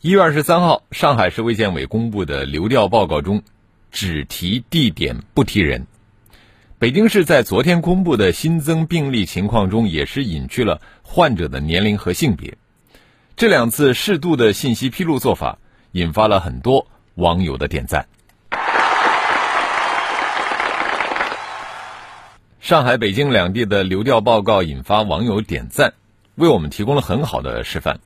一月二十三号，上海市卫健委公布的流调报告中，只提地点不提人。北京市在昨天公布的新增病例情况中，也是隐去了患者的年龄和性别。这两次适度的信息披露做法，引发了很多网友的点赞。上海、北京两地的流调报告引发网友点赞，为我们提供了很好的示范。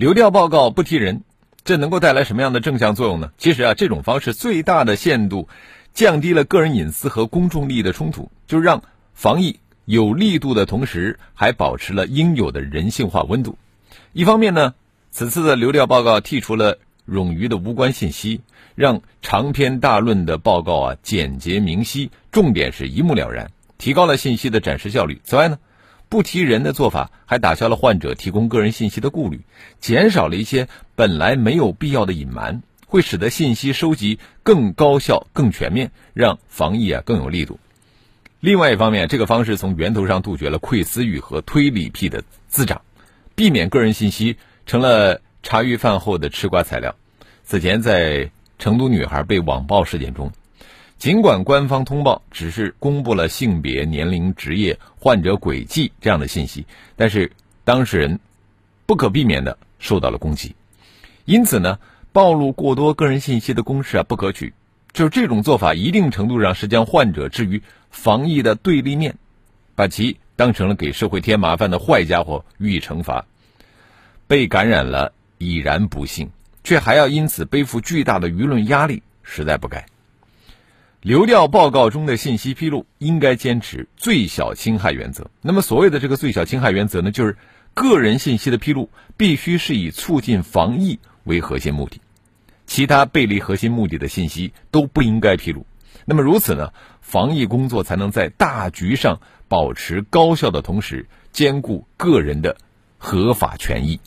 流调报告不提人，这能够带来什么样的正向作用呢？其实啊，这种方式最大的限度降低了个人隐私和公众利益的冲突，就是让防疫有力度的同时，还保持了应有的人性化温度。一方面呢，此次的流调报告剔除了冗余的无关信息，让长篇大论的报告啊简洁明晰，重点是一目了然，提高了信息的展示效率。此外呢。不提人的做法，还打消了患者提供个人信息的顾虑，减少了一些本来没有必要的隐瞒，会使得信息收集更高效、更全面，让防疫啊更有力度。另外一方面，这个方式从源头上杜绝了窥私欲和推理癖的滋长，避免个人信息成了茶余饭后的吃瓜材料。此前在成都女孩被网暴事件中。尽管官方通报只是公布了性别、年龄、职业、患者轨迹这样的信息，但是当事人不可避免的受到了攻击。因此呢，暴露过多个人信息的公示啊不可取。就是这种做法，一定程度上是将患者置于防疫的对立面，把其当成了给社会添麻烦的坏家伙予以惩罚。被感染了已然不幸，却还要因此背负巨大的舆论压力，实在不该。流调报告中的信息披露应该坚持最小侵害原则。那么，所谓的这个最小侵害原则呢，就是个人信息的披露必须是以促进防疫为核心目的，其他背离核心目的的信息都不应该披露。那么，如此呢，防疫工作才能在大局上保持高效的同时，兼顾个人的合法权益。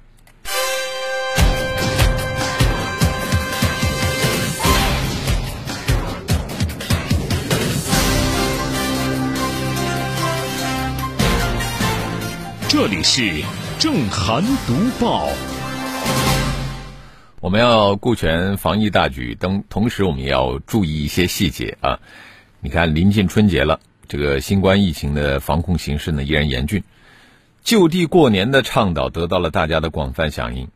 这里是正涵读报。我们要顾全防疫大局，等同时我们也要注意一些细节啊。你看，临近春节了，这个新冠疫情的防控形势呢依然严峻。就地过年的倡导得到了大家的广泛响应，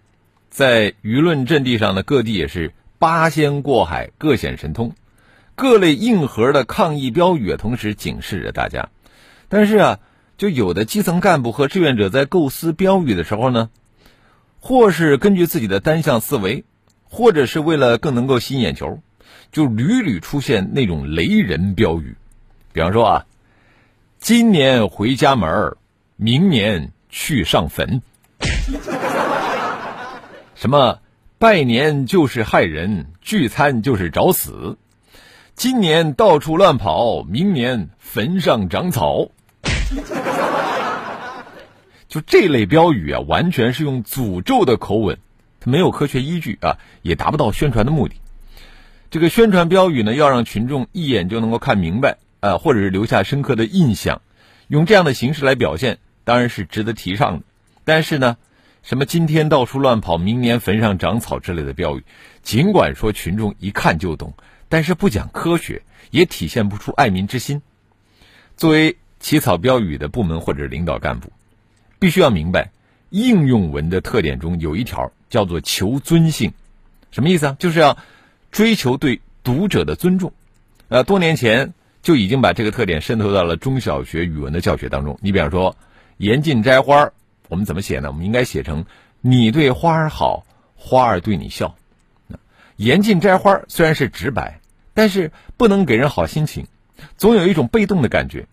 在舆论阵地上呢，各地也是八仙过海，各显神通，各类硬核的抗疫标语同时警示着大家。但是啊。就有的基层干部和志愿者在构思标语的时候呢，或是根据自己的单向思维，或者是为了更能够吸引眼球，就屡屡出现那种雷人标语。比方说啊，今年回家门明年去上坟。什么拜年就是害人，聚餐就是找死。今年到处乱跑，明年坟上长草。就这类标语啊，完全是用诅咒的口吻，它没有科学依据啊，也达不到宣传的目的。这个宣传标语呢，要让群众一眼就能够看明白啊，或者是留下深刻的印象，用这样的形式来表现，当然是值得提倡的。但是呢，什么今天到处乱跑，明年坟上长草之类的标语，尽管说群众一看就懂，但是不讲科学，也体现不出爱民之心。作为起草标语的部门或者领导干部。必须要明白，应用文的特点中有一条叫做求尊性，什么意思啊？就是要追求对读者的尊重。呃，多年前就已经把这个特点渗透到了中小学语文的教学当中。你比方说“严禁摘花”，我们怎么写呢？我们应该写成“你对花儿好，花儿对你笑”。严禁摘花虽然是直白，但是不能给人好心情，总有一种被动的感觉。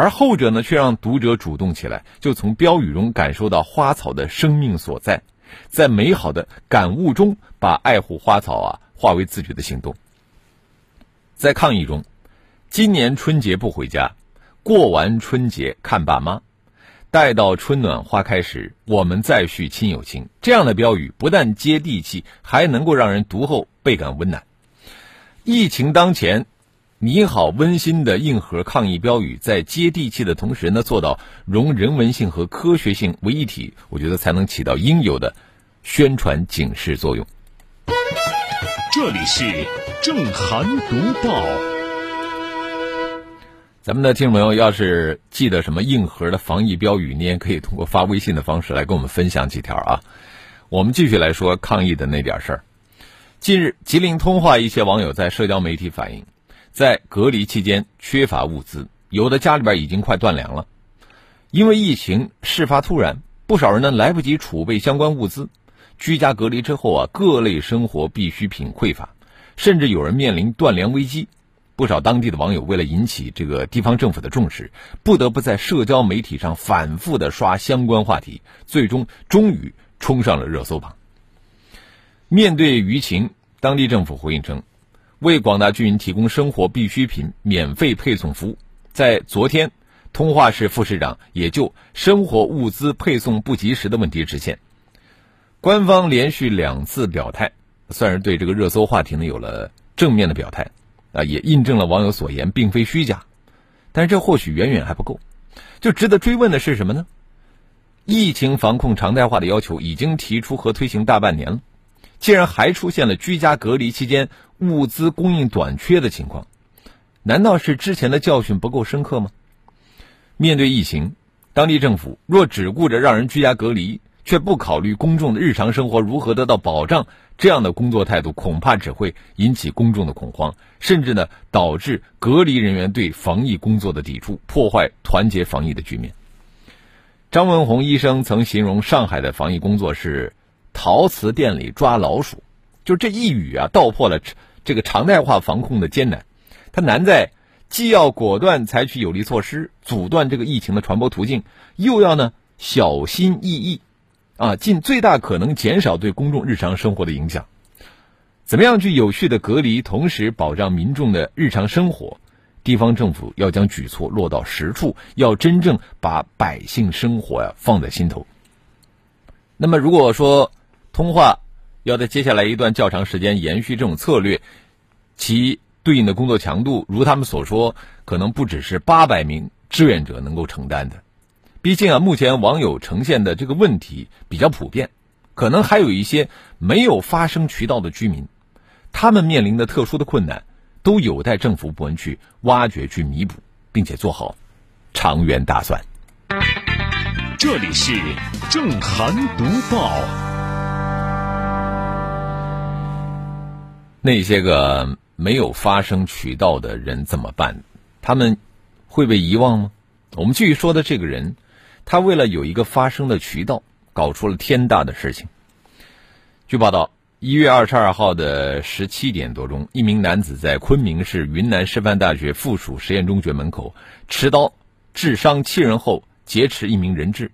而后者呢，却让读者主动起来，就从标语中感受到花草的生命所在，在美好的感悟中，把爱护花草啊化为自己的行动。在抗议中，今年春节不回家，过完春节看爸妈，待到春暖花开时，我们再续亲友情。这样的标语不但接地气，还能够让人读后倍感温暖。疫情当前。你好，温馨的硬核抗议标语，在接地气的同时呢，做到融人文性和科学性为一体，我觉得才能起到应有的宣传警示作用。这里是正涵读报。咱们的听众朋友，要是记得什么硬核的防疫标语，你也可以通过发微信的方式来跟我们分享几条啊。我们继续来说抗疫的那点事儿。近日，吉林通化一些网友在社交媒体反映。在隔离期间缺乏物资，有的家里边已经快断粮了。因为疫情事发突然，不少人呢来不及储备相关物资。居家隔离之后啊，各类生活必需品匮乏，甚至有人面临断粮危机。不少当地的网友为了引起这个地方政府的重视，不得不在社交媒体上反复的刷相关话题，最终终于冲上了热搜榜。面对舆情，当地政府回应称。为广大居民提供生活必需品免费配送服务，在昨天，通化市副市长也就生活物资配送不及时的问题致歉。官方连续两次表态，算是对这个热搜话题呢有了正面的表态，啊，也印证了网友所言并非虚假。但是这或许远远还不够，就值得追问的是什么呢？疫情防控常态化的要求已经提出和推行大半年了。竟然还出现了居家隔离期间物资供应短缺的情况，难道是之前的教训不够深刻吗？面对疫情，当地政府若只顾着让人居家隔离，却不考虑公众的日常生活如何得到保障，这样的工作态度恐怕只会引起公众的恐慌，甚至呢导致隔离人员对防疫工作的抵触，破坏团结防疫的局面。张文宏医生曾形容上海的防疫工作是。陶瓷店里抓老鼠，就这一语啊，道破了这个常态化防控的艰难。它难在既要果断采取有力措施阻断这个疫情的传播途径，又要呢小心翼翼，啊，尽最大可能减少对公众日常生活的影响。怎么样去有序的隔离，同时保障民众的日常生活？地方政府要将举措落到实处，要真正把百姓生活呀放在心头。那么如果说，通话要在接下来一段较长时间延续这种策略，其对应的工作强度，如他们所说，可能不只是八百名志愿者能够承担的。毕竟啊，目前网友呈现的这个问题比较普遍，可能还有一些没有发声渠道的居民，他们面临的特殊的困难，都有待政府部门去挖掘、去弥补，并且做好长远打算。这里是正涵读报。那些个没有发声渠道的人怎么办？他们会被遗忘吗？我们继续说的这个人，他为了有一个发声的渠道，搞出了天大的事情。据报道，一月二十二号的十七点多钟，一名男子在昆明市云南师范大学附属实验中学门口持刀致伤七人后劫持一名人质。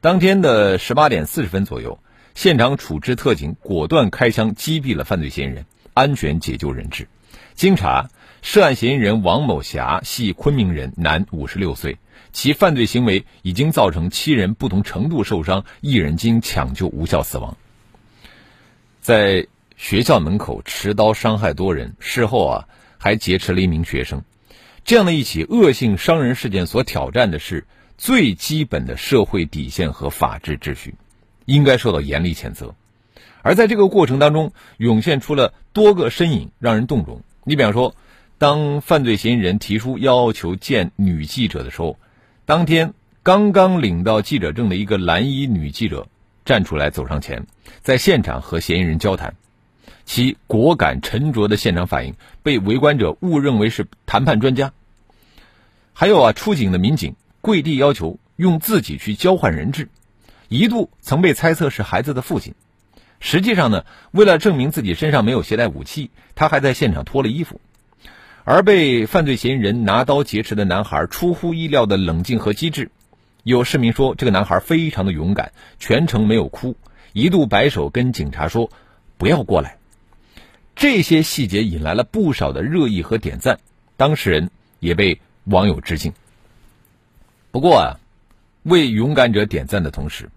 当天的十八点四十分左右，现场处置特警果断开枪击毙了犯罪嫌疑人。安全解救人质。经查，涉案嫌疑人王某霞系昆明人，男，五十六岁。其犯罪行为已经造成七人不同程度受伤，一人经抢救无效死亡。在学校门口持刀伤害多人，事后啊还劫持了一名学生。这样的一起恶性伤人事件，所挑战的是最基本的社会底线和法治秩序，应该受到严厉谴责。而在这个过程当中，涌现出了多个身影，让人动容。你比方说，当犯罪嫌疑人提出要求见女记者的时候，当天刚刚领到记者证的一个蓝衣女记者站出来走上前，在现场和嫌疑人交谈，其果敢沉着的现场反应被围观者误认为是谈判专家。还有啊，出警的民警跪地要求用自己去交换人质，一度曾被猜测是孩子的父亲。实际上呢，为了证明自己身上没有携带武器，他还在现场脱了衣服。而被犯罪嫌疑人拿刀劫持的男孩出乎意料的冷静和机智，有市民说，这个男孩非常的勇敢，全程没有哭，一度摆手跟警察说：“不要过来。”这些细节引来了不少的热议和点赞，当事人也被网友致敬。不过啊，为勇敢者点赞的同时，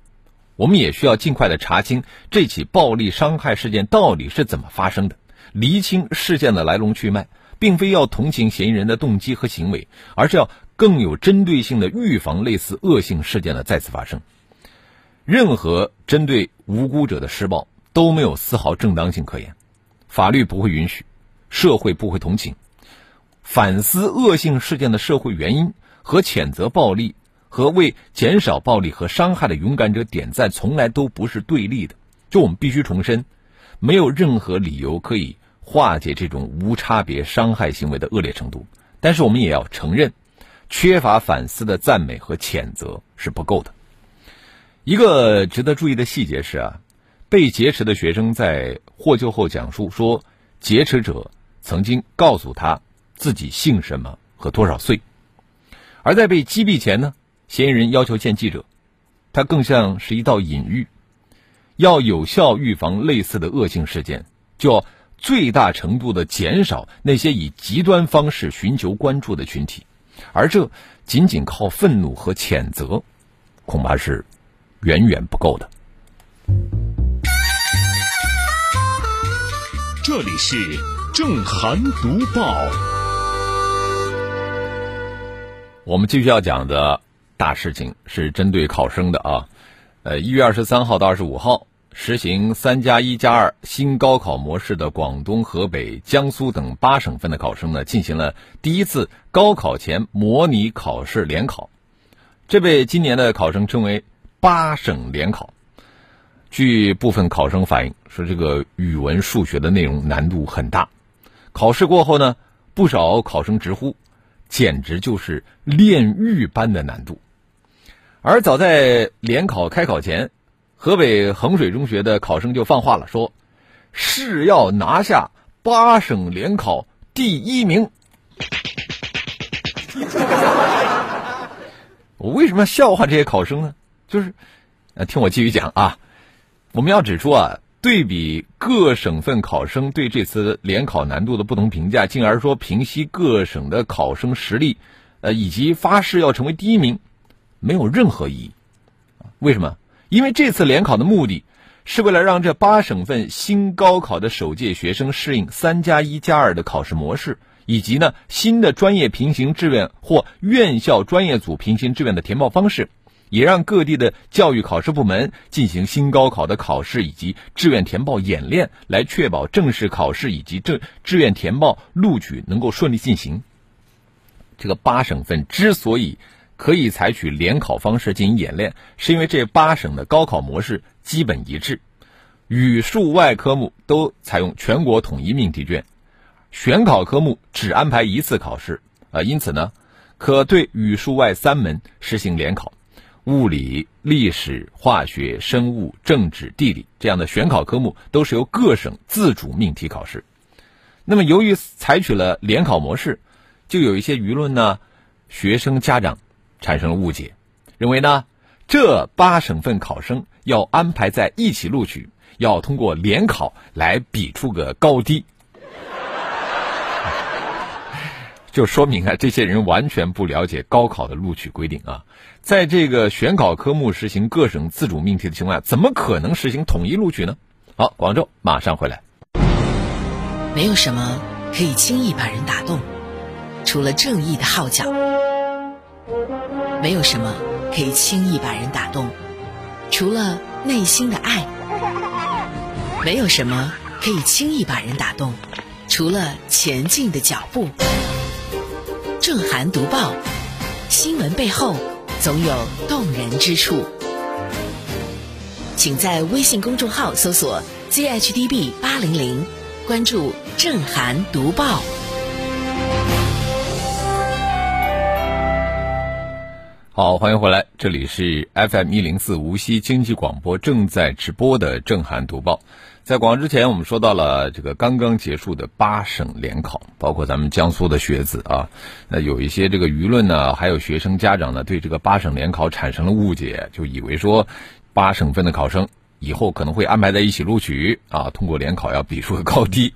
我们也需要尽快的查清这起暴力伤害事件到底是怎么发生的，厘清事件的来龙去脉，并非要同情嫌疑人的动机和行为，而是要更有针对性的预防类似恶性事件的再次发生。任何针对无辜者的施暴都没有丝毫正当性可言，法律不会允许，社会不会同情。反思恶性事件的社会原因和谴责暴力。和为减少暴力和伤害的勇敢者点赞，从来都不是对立的。就我们必须重申，没有任何理由可以化解这种无差别伤害行为的恶劣程度。但是我们也要承认，缺乏反思的赞美和谴责是不够的。一个值得注意的细节是啊，被劫持的学生在获救后讲述说，劫持者曾经告诉他自己姓什么和多少岁，而在被击毙前呢。嫌疑人要求见记者，他更像是一道隐喻。要有效预防类似的恶性事件，就要最大程度的减少那些以极端方式寻求关注的群体，而这仅仅靠愤怒和谴责，恐怕是远远不够的。这里是正涵读报，我们继续要讲的。大事情是针对考生的啊，呃，一月二十三号到二十五号，实行三加一加二新高考模式的广东、河北、江苏等八省份的考生呢，进行了第一次高考前模拟考试联考，这被今年的考生称为“八省联考”。据部分考生反映，说这个语文、数学的内容难度很大，考试过后呢，不少考生直呼。简直就是炼狱般的难度，而早在联考开考前，河北衡水中学的考生就放话了，说是要拿下八省联考第一名。我为什么要笑话这些考生呢？就是，呃，听我继续讲啊，我们要指出啊。对比各省份考生对这次联考难度的不同评价，进而说平息各省的考生实力，呃，以及发誓要成为第一名，没有任何意义。为什么？因为这次联考的目的，是为了让这八省份新高考的首届学生适应三加一加二的考试模式，以及呢新的专业平行志愿或院校专业组平行志愿的填报方式。也让各地的教育考试部门进行新高考的考试以及志愿填报演练，来确保正式考试以及正志愿填报录取能够顺利进行。这个八省份之所以可以采取联考方式进行演练，是因为这八省的高考模式基本一致，语数外科目都采用全国统一命题卷，选考科目只安排一次考试，啊，因此呢，可对语数外三门实行联考。物理、历史、化学、生物、政治、地理这样的选考科目都是由各省自主命题考试。那么，由于采取了联考模式，就有一些舆论呢，学生家长产生了误解，认为呢，这八省份考生要安排在一起录取，要通过联考来比出个高低。就说明啊，这些人完全不了解高考的录取规定啊！在这个选考科目实行各省自主命题的情况下，怎么可能实行统一录取呢？好，广州马上回来。没有什么可以轻易把人打动，除了正义的号角；没有什么可以轻易把人打动，除了内心的爱；没有什么可以轻易把人打动，除了前进的脚步。正涵读报，新闻背后总有动人之处。请在微信公众号搜索 “zhdb 八零零”，关注正涵读报。好，欢迎回来，这里是 FM 一零四无锡经济广播正在直播的正涵读报。在广告之前，我们说到了这个刚刚结束的八省联考，包括咱们江苏的学子啊，那有一些这个舆论呢，还有学生家长呢，对这个八省联考产生了误解，就以为说八省份的考生以后可能会安排在一起录取啊，通过联考要比出个高低。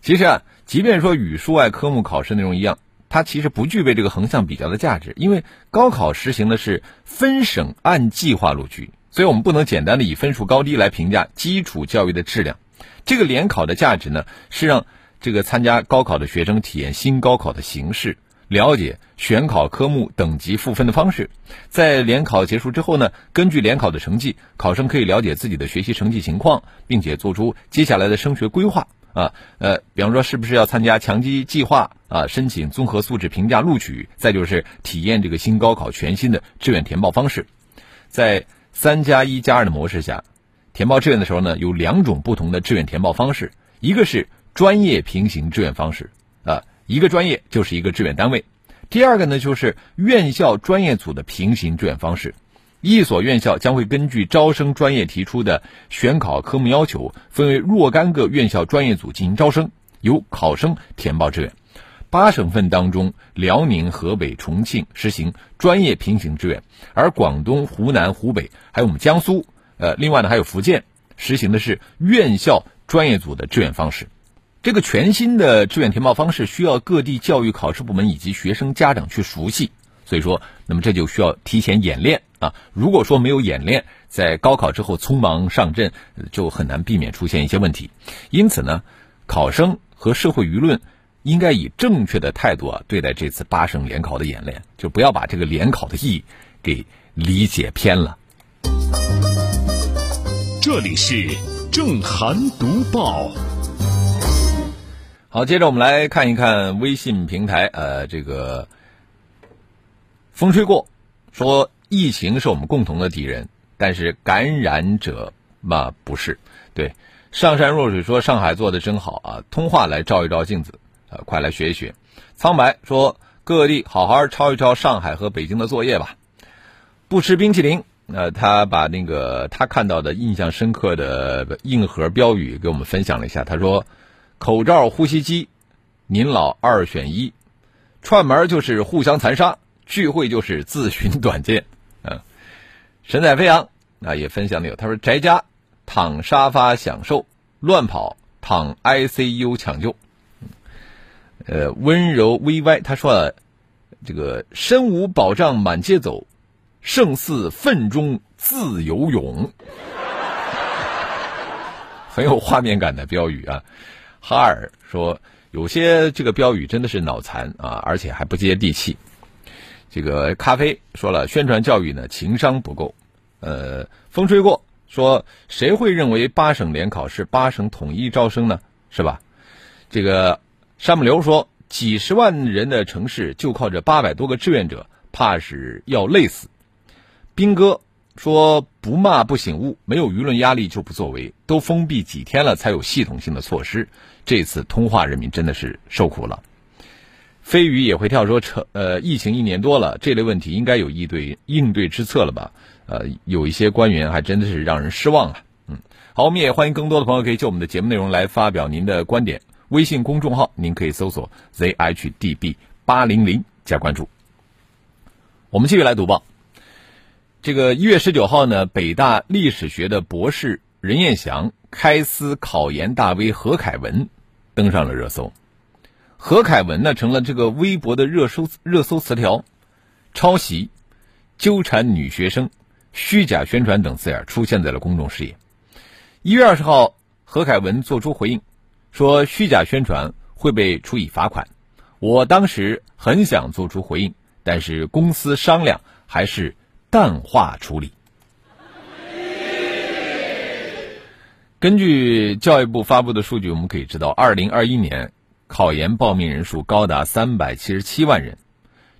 其实啊，即便说语数外科目考试内容一样。它其实不具备这个横向比较的价值，因为高考实行的是分省按计划录取，所以我们不能简单的以分数高低来评价基础教育的质量。这个联考的价值呢，是让这个参加高考的学生体验新高考的形式，了解选考科目等级赋分的方式。在联考结束之后呢，根据联考的成绩，考生可以了解自己的学习成绩情况，并且做出接下来的升学规划。啊，呃，比方说是不是要参加强基计划啊？申请综合素质评价录取，再就是体验这个新高考全新的志愿填报方式。在三加一加二的模式下，填报志愿的时候呢，有两种不同的志愿填报方式，一个是专业平行志愿方式啊，一个专业就是一个志愿单位；第二个呢，就是院校专业组的平行志愿方式。一所院校将会根据招生专业提出的选考科目要求，分为若干个院校专业组进行招生，由考生填报志愿。八省份当中，辽宁、河北、重庆实行专业平行志愿，而广东、湖南、湖北还有我们江苏，呃，另外呢还有福建，实行的是院校专业组的志愿方式。这个全新的志愿填报方式需要各地教育考试部门以及学生家长去熟悉，所以说，那么这就需要提前演练。啊，如果说没有演练，在高考之后匆忙上阵，就很难避免出现一些问题。因此呢，考生和社会舆论应该以正确的态度啊对待这次八省联考的演练，就不要把这个联考的意义给理解偏了。这里是正涵读报。好，接着我们来看一看微信平台，呃，这个风吹过说。疫情是我们共同的敌人，但是感染者嘛不是。对，上善若水说上海做的真好啊，通话来照一照镜子，呃，快来学一学。苍白说各地好好抄一抄上海和北京的作业吧。不吃冰淇淋，呃，他把那个他看到的印象深刻的硬核标语给我们分享了一下。他说：口罩、呼吸机，您老二选一；串门就是互相残杀，聚会就是自寻短见。嗯，神采飞扬啊，也分享的有。他说：“宅家躺沙发享受，乱跑躺 ICU 抢救。”呃，温柔微歪他说：“这个身无保障满街走，胜似粪中自由泳。”很有画面感的标语啊。哈尔说：“有些这个标语真的是脑残啊，而且还不接地气。”这个咖啡说了，宣传教育呢情商不够。呃，风吹过说，谁会认为八省联考是八省统一招生呢？是吧？这个山木流说，几十万人的城市就靠着八百多个志愿者，怕是要累死。兵哥说，不骂不醒悟，没有舆论压力就不作为，都封闭几天了才有系统性的措施，这次通化人民真的是受苦了。飞鱼也会跳说，成呃，疫情一年多了，这类问题应该有应对应对之策了吧？呃，有一些官员还真的是让人失望啊。嗯，好，我们也欢迎更多的朋友可以就我们的节目内容来发表您的观点。微信公众号您可以搜索 zhdb 八零零加关注。我们继续来读报。这个一月十九号呢，北大历史学的博士任彦祥开撕考研大 V 何凯文，登上了热搜。何凯文呢，成了这个微博的热搜热搜词条，抄袭、纠缠女学生、虚假宣传等字眼出现在了公众视野。一月二十号，何凯文作出回应，说虚假宣传会被处以罚款。我当时很想做出回应，但是公司商量还是淡化处理。根据教育部发布的数据，我们可以知道，二零二一年。考研报名人数高达三百七十七万人，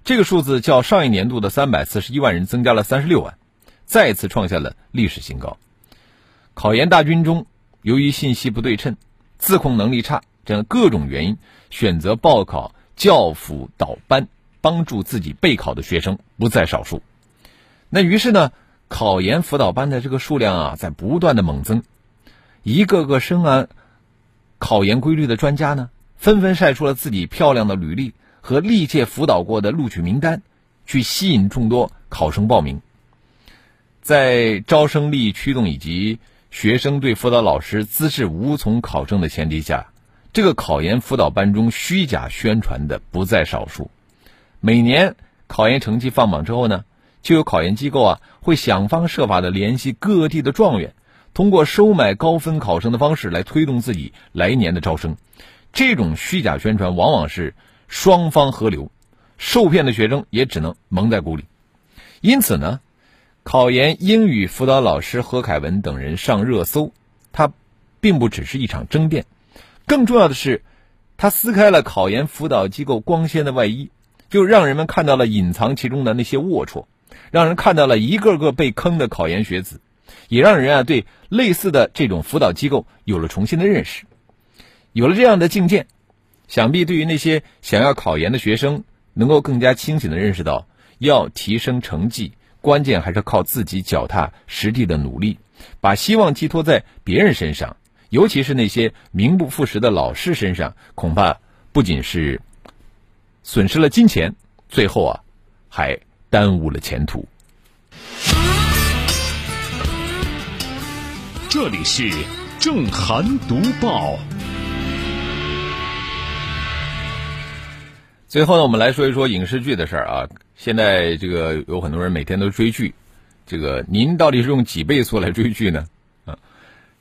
这个数字较上一年度的三百四十一万人增加了三十六万，再次创下了历史新高。考研大军中，由于信息不对称、自控能力差这样各种原因，选择报考教辅导班帮助自己备考的学生不在少数。那于是呢，考研辅导班的这个数量啊，在不断的猛增，一个个深谙考研规律的专家呢，纷纷晒出了自己漂亮的履历和历届辅导过的录取名单，去吸引众多考生报名。在招生力驱动以及学生对辅导老师资质无从考证的前提下，这个考研辅导班中虚假宣传的不在少数。每年考研成绩放榜之后呢，就有考研机构啊会想方设法的联系各地的状元，通过收买高分考生的方式来推动自己来年的招生。这种虚假宣传往往是双方合流，受骗的学生也只能蒙在鼓里。因此呢。考研英语辅导老师何凯文等人上热搜，他并不只是一场争辩，更重要的是，他撕开了考研辅导机构光鲜的外衣，就让人们看到了隐藏其中的那些龌龊，让人看到了一个个被坑的考研学子，也让人啊对类似的这种辅导机构有了重新的认识。有了这样的境界，想必对于那些想要考研的学生，能够更加清醒的认识到要提升成绩。关键还是靠自己脚踏实地的努力，把希望寄托在别人身上，尤其是那些名不副实的老师身上，恐怕不仅是损失了金钱，最后啊，还耽误了前途。这里是正涵读报。最后呢，我们来说一说影视剧的事儿啊。现在这个有很多人每天都追剧，这个您到底是用几倍速来追剧呢？啊，《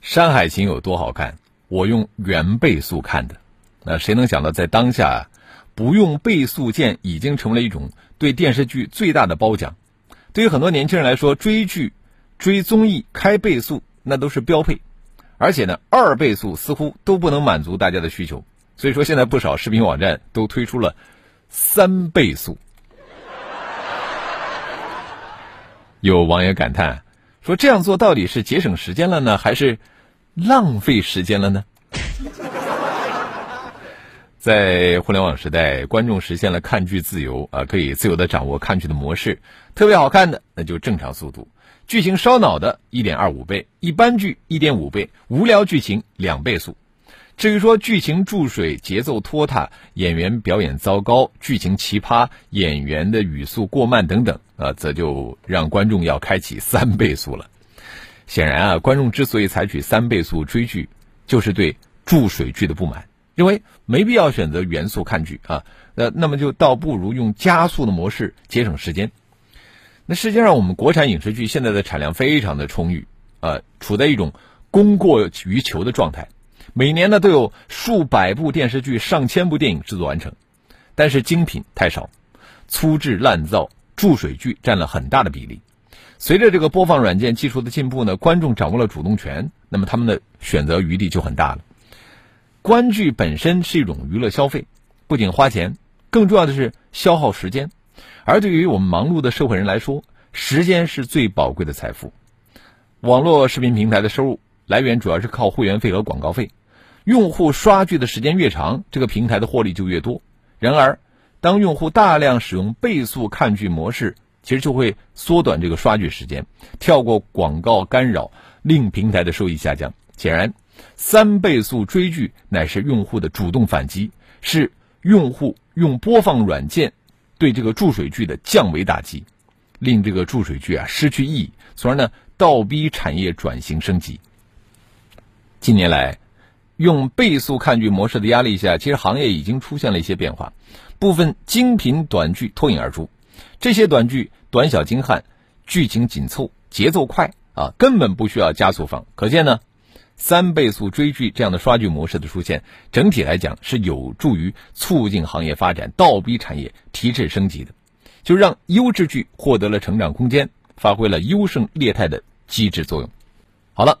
山海情》有多好看，我用原倍速看的。那谁能想到，在当下，不用倍速键已经成为了一种对电视剧最大的褒奖。对于很多年轻人来说，追剧、追综艺开倍速那都是标配，而且呢，二倍速似乎都不能满足大家的需求。所以说，现在不少视频网站都推出了三倍速。有网友感叹说：“这样做到底是节省时间了呢，还是浪费时间了呢？”在互联网时代，观众实现了看剧自由啊，可以自由的掌握看剧的模式。特别好看的那就正常速度，剧情烧脑的一点二五倍，一般剧一点五倍，无聊剧情两倍速。至于说剧情注水、节奏拖沓、演员表演糟糕、剧情奇葩、演员的语速过慢等等，啊，则就让观众要开启三倍速了。显然啊，观众之所以采取三倍速追剧，就是对注水剧的不满，认为没必要选择原速看剧啊。那那么就倒不如用加速的模式节省时间。那实际上，我们国产影视剧现在的产量非常的充裕，啊，处在一种供过于求的状态。每年呢都有数百部电视剧、上千部电影制作完成，但是精品太少，粗制滥造、注水剧占了很大的比例。随着这个播放软件技术的进步呢，观众掌握了主动权，那么他们的选择余地就很大了。观剧本身是一种娱乐消费，不仅花钱，更重要的是消耗时间。而对于我们忙碌的社会人来说，时间是最宝贵的财富。网络视频平台的收入来源主要是靠会员费和广告费。用户刷剧的时间越长，这个平台的获利就越多。然而，当用户大量使用倍速看剧模式，其实就会缩短这个刷剧时间，跳过广告干扰，令平台的收益下降。显然，三倍速追剧乃是用户的主动反击，是用户用播放软件对这个注水剧的降维打击，令这个注水剧啊失去意义，从而呢倒逼产业转型升级。近年来，用倍速看剧模式的压力下，其实行业已经出现了一些变化，部分精品短剧脱颖而出。这些短剧短小精悍，剧情紧凑，节奏快啊，根本不需要加速放。可见呢，三倍速追剧这样的刷剧模式的出现，整体来讲是有助于促进行业发展，倒逼产业提质升级的，就让优质剧获得了成长空间，发挥了优胜劣汰的机制作用。好了。